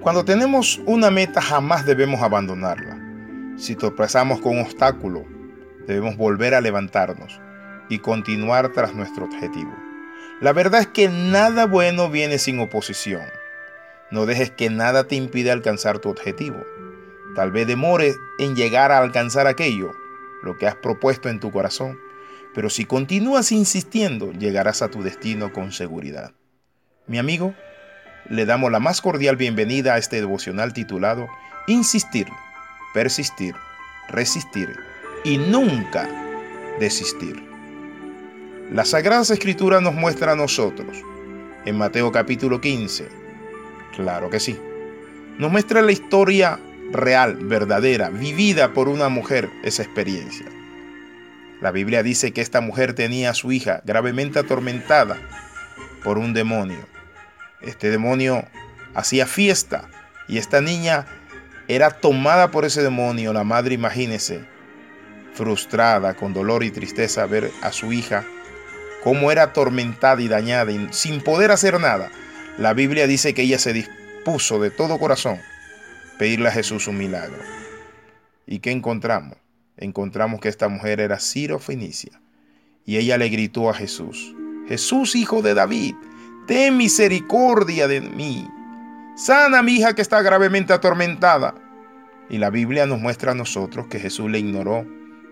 Cuando tenemos una meta jamás debemos abandonarla. Si tropezamos con un obstáculo, debemos volver a levantarnos y continuar tras nuestro objetivo. La verdad es que nada bueno viene sin oposición. No dejes que nada te impida alcanzar tu objetivo. Tal vez demores en llegar a alcanzar aquello, lo que has propuesto en tu corazón, pero si continúas insistiendo, llegarás a tu destino con seguridad. Mi amigo, le damos la más cordial bienvenida a este devocional titulado Insistir, persistir, resistir y nunca desistir. La Sagrada Escritura nos muestra a nosotros, en Mateo capítulo 15, claro que sí, nos muestra la historia real, verdadera, vivida por una mujer, esa experiencia. La Biblia dice que esta mujer tenía a su hija gravemente atormentada por un demonio. Este demonio hacía fiesta y esta niña era tomada por ese demonio. La madre, imagínese, frustrada, con dolor y tristeza, ver a su hija cómo era atormentada y dañada y sin poder hacer nada. La Biblia dice que ella se dispuso de todo corazón pedirle a Jesús un milagro. ¿Y qué encontramos? Encontramos que esta mujer era Ciro Fenicia y ella le gritó a Jesús, Jesús hijo de David, ten misericordia de mí. Sana a mi hija que está gravemente atormentada. Y la Biblia nos muestra a nosotros que Jesús le ignoró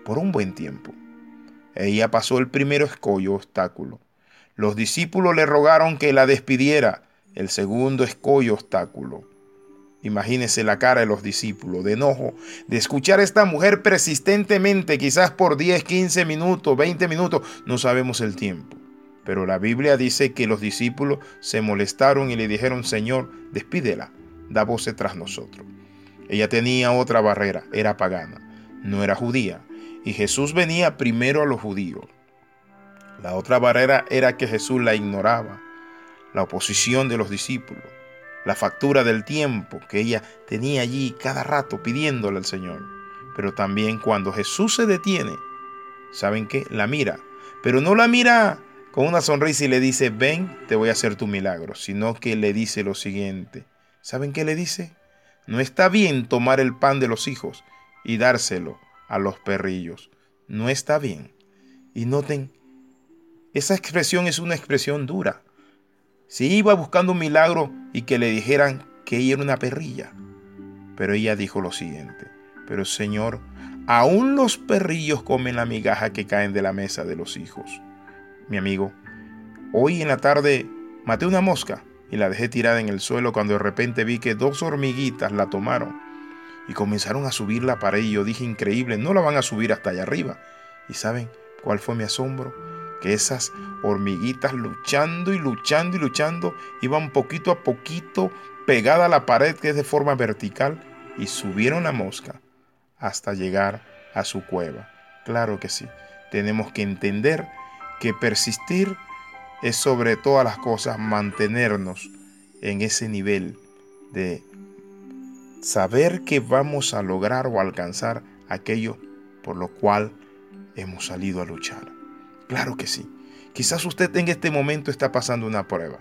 por un buen tiempo. Ella pasó el primer escollo obstáculo. Los discípulos le rogaron que la despidiera, el segundo escollo obstáculo. Imagínese la cara de los discípulos de enojo de escuchar a esta mujer persistentemente, quizás por 10, 15 minutos, 20 minutos, no sabemos el tiempo. Pero la Biblia dice que los discípulos se molestaron y le dijeron, Señor, despídela, da voce tras nosotros. Ella tenía otra barrera, era pagana, no era judía, y Jesús venía primero a los judíos. La otra barrera era que Jesús la ignoraba, la oposición de los discípulos la factura del tiempo que ella tenía allí cada rato pidiéndole al Señor. Pero también cuando Jesús se detiene, ¿saben qué? La mira, pero no la mira con una sonrisa y le dice, ven, te voy a hacer tu milagro, sino que le dice lo siguiente. ¿Saben qué le dice? No está bien tomar el pan de los hijos y dárselo a los perrillos. No está bien. Y noten, esa expresión es una expresión dura. Si iba buscando un milagro y que le dijeran que ella era una perrilla. Pero ella dijo lo siguiente, pero Señor, aún los perrillos comen la migaja que caen de la mesa de los hijos. Mi amigo, hoy en la tarde maté una mosca y la dejé tirada en el suelo cuando de repente vi que dos hormiguitas la tomaron y comenzaron a subir la pared y yo dije increíble, no la van a subir hasta allá arriba. ¿Y saben cuál fue mi asombro? que esas hormiguitas luchando y luchando y luchando iban poquito a poquito pegada a la pared que es de forma vertical y subieron la mosca hasta llegar a su cueva. Claro que sí, tenemos que entender que persistir es sobre todas las cosas mantenernos en ese nivel de saber que vamos a lograr o alcanzar aquello por lo cual hemos salido a luchar. Claro que sí. Quizás usted en este momento está pasando una prueba.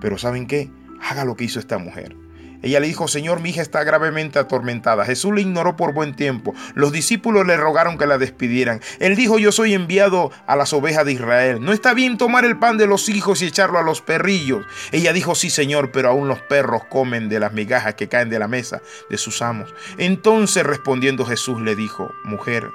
Pero ¿saben qué? Haga lo que hizo esta mujer. Ella le dijo, Señor, mi hija está gravemente atormentada. Jesús le ignoró por buen tiempo. Los discípulos le rogaron que la despidieran. Él dijo, yo soy enviado a las ovejas de Israel. No está bien tomar el pan de los hijos y echarlo a los perrillos. Ella dijo, sí, Señor, pero aún los perros comen de las migajas que caen de la mesa de sus amos. Entonces respondiendo Jesús le dijo, mujer,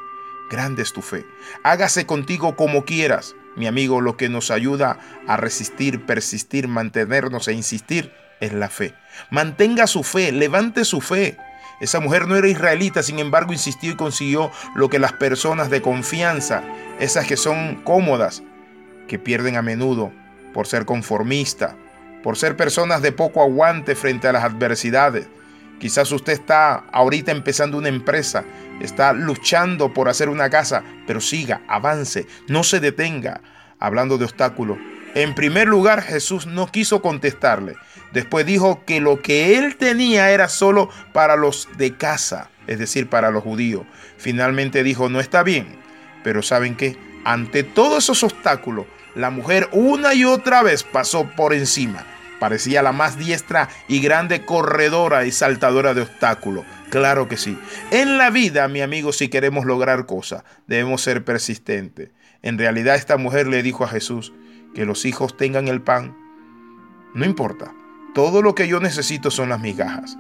grande es tu fe. Hágase contigo como quieras. Mi amigo, lo que nos ayuda a resistir, persistir, mantenernos e insistir es la fe. Mantenga su fe, levante su fe. Esa mujer no era israelita, sin embargo insistió y consiguió lo que las personas de confianza, esas que son cómodas, que pierden a menudo por ser conformista, por ser personas de poco aguante frente a las adversidades, Quizás usted está ahorita empezando una empresa, está luchando por hacer una casa, pero siga, avance, no se detenga. Hablando de obstáculos, en primer lugar Jesús no quiso contestarle. Después dijo que lo que él tenía era solo para los de casa, es decir, para los judíos. Finalmente dijo, no está bien, pero ¿saben qué? Ante todos esos obstáculos, la mujer una y otra vez pasó por encima Parecía la más diestra y grande corredora y saltadora de obstáculos. Claro que sí. En la vida, mi amigo, si queremos lograr cosas, debemos ser persistentes. En realidad esta mujer le dijo a Jesús que los hijos tengan el pan. No importa. Todo lo que yo necesito son las migajas.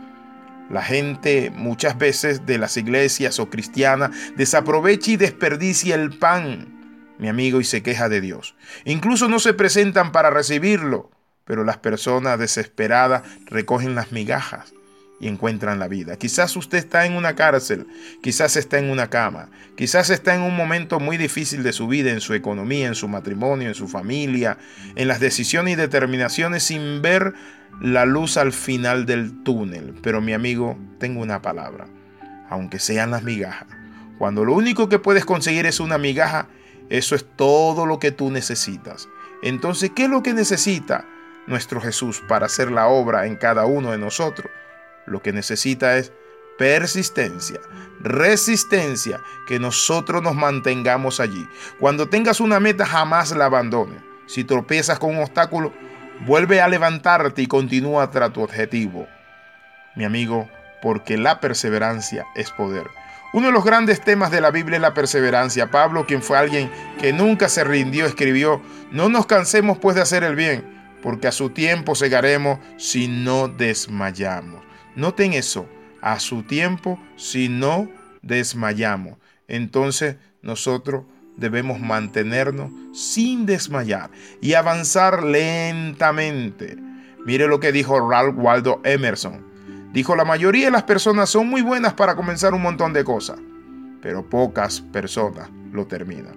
La gente muchas veces de las iglesias o cristianas desaprovecha y desperdicia el pan, mi amigo, y se queja de Dios. Incluso no se presentan para recibirlo pero las personas desesperadas recogen las migajas y encuentran la vida. Quizás usted está en una cárcel, quizás está en una cama, quizás está en un momento muy difícil de su vida, en su economía, en su matrimonio, en su familia, en las decisiones y determinaciones sin ver la luz al final del túnel. Pero mi amigo, tengo una palabra, aunque sean las migajas. Cuando lo único que puedes conseguir es una migaja, eso es todo lo que tú necesitas. Entonces, ¿qué es lo que necesita? nuestro Jesús para hacer la obra en cada uno de nosotros. Lo que necesita es persistencia, resistencia, que nosotros nos mantengamos allí. Cuando tengas una meta, jamás la abandones. Si tropiezas con un obstáculo, vuelve a levantarte y continúa tras tu objetivo. Mi amigo, porque la perseverancia es poder. Uno de los grandes temas de la Biblia es la perseverancia. Pablo, quien fue alguien que nunca se rindió, escribió, no nos cansemos pues de hacer el bien porque a su tiempo segaremos si no desmayamos. Noten eso, a su tiempo si no desmayamos. Entonces nosotros debemos mantenernos sin desmayar y avanzar lentamente. Mire lo que dijo Ralph Waldo Emerson. Dijo, la mayoría de las personas son muy buenas para comenzar un montón de cosas, pero pocas personas lo terminan.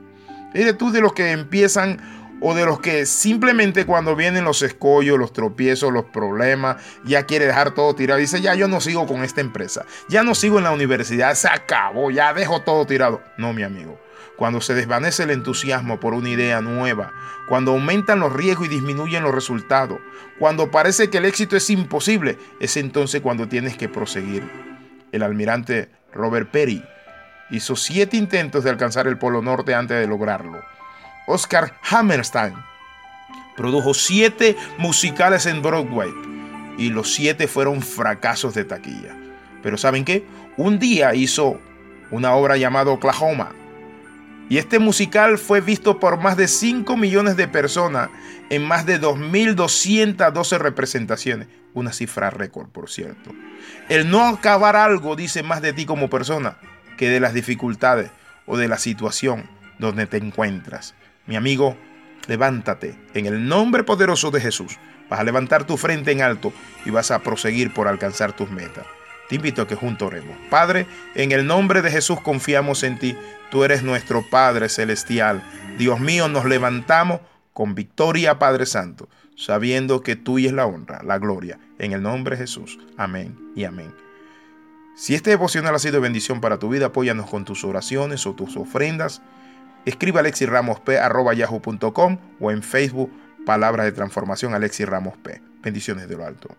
Mire tú de los que empiezan o de los que simplemente cuando vienen los escollos, los tropiezos, los problemas, ya quiere dejar todo tirado. Dice, ya yo no sigo con esta empresa, ya no sigo en la universidad, se acabó, ya dejo todo tirado. No, mi amigo. Cuando se desvanece el entusiasmo por una idea nueva, cuando aumentan los riesgos y disminuyen los resultados, cuando parece que el éxito es imposible, es entonces cuando tienes que proseguir. El almirante Robert Perry hizo siete intentos de alcanzar el Polo Norte antes de lograrlo. Oscar Hammerstein produjo siete musicales en Broadway y los siete fueron fracasos de taquilla. Pero ¿saben qué? Un día hizo una obra llamada Oklahoma y este musical fue visto por más de 5 millones de personas en más de 2.212 representaciones. Una cifra récord, por cierto. El no acabar algo dice más de ti como persona que de las dificultades o de la situación donde te encuentras. Mi amigo, levántate en el nombre poderoso de Jesús. Vas a levantar tu frente en alto y vas a proseguir por alcanzar tus metas. Te invito a que juntos oremos. Padre, en el nombre de Jesús confiamos en ti. Tú eres nuestro Padre celestial. Dios mío, nos levantamos con victoria, Padre Santo, sabiendo que tuya es la honra, la gloria. En el nombre de Jesús. Amén y amén. Si este devocional ha sido bendición para tu vida, apóyanos con tus oraciones o tus ofrendas. Escriba alexiramos.p.yahoo.com o en Facebook Palabra de Transformación Alexi Ramos P. Bendiciones de lo alto.